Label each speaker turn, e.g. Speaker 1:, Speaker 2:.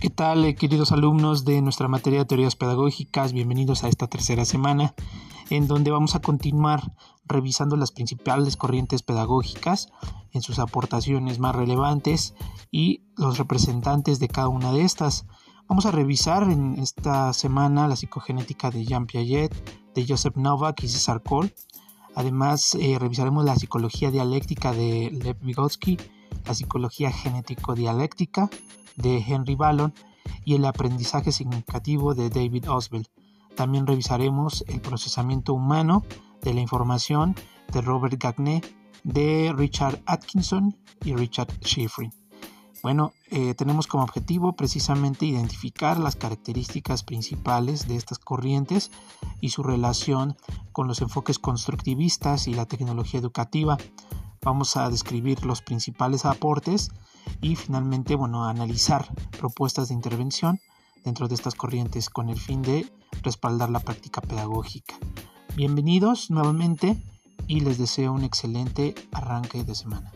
Speaker 1: ¿Qué tal, eh, queridos alumnos de nuestra materia de teorías pedagógicas? Bienvenidos a esta tercera semana, en donde vamos a continuar revisando las principales corrientes pedagógicas en sus aportaciones más relevantes y los representantes de cada una de estas. Vamos a revisar en esta semana la psicogenética de Jean Piaget, de Joseph Novak y César Cole. Además, eh, revisaremos la psicología dialéctica de Lev Vygotsky, la psicología genético-dialéctica, de Henry Ballon y el aprendizaje significativo de David Oswald. También revisaremos el procesamiento humano de la información de Robert Gagné, de Richard Atkinson y Richard Schifrin. Bueno, eh, tenemos como objetivo precisamente identificar las características principales de estas corrientes y su relación con los enfoques constructivistas y la tecnología educativa. Vamos a describir los principales aportes y finalmente, bueno, analizar propuestas de intervención dentro de estas corrientes con el fin de respaldar la práctica pedagógica. Bienvenidos nuevamente y les deseo un excelente arranque de semana.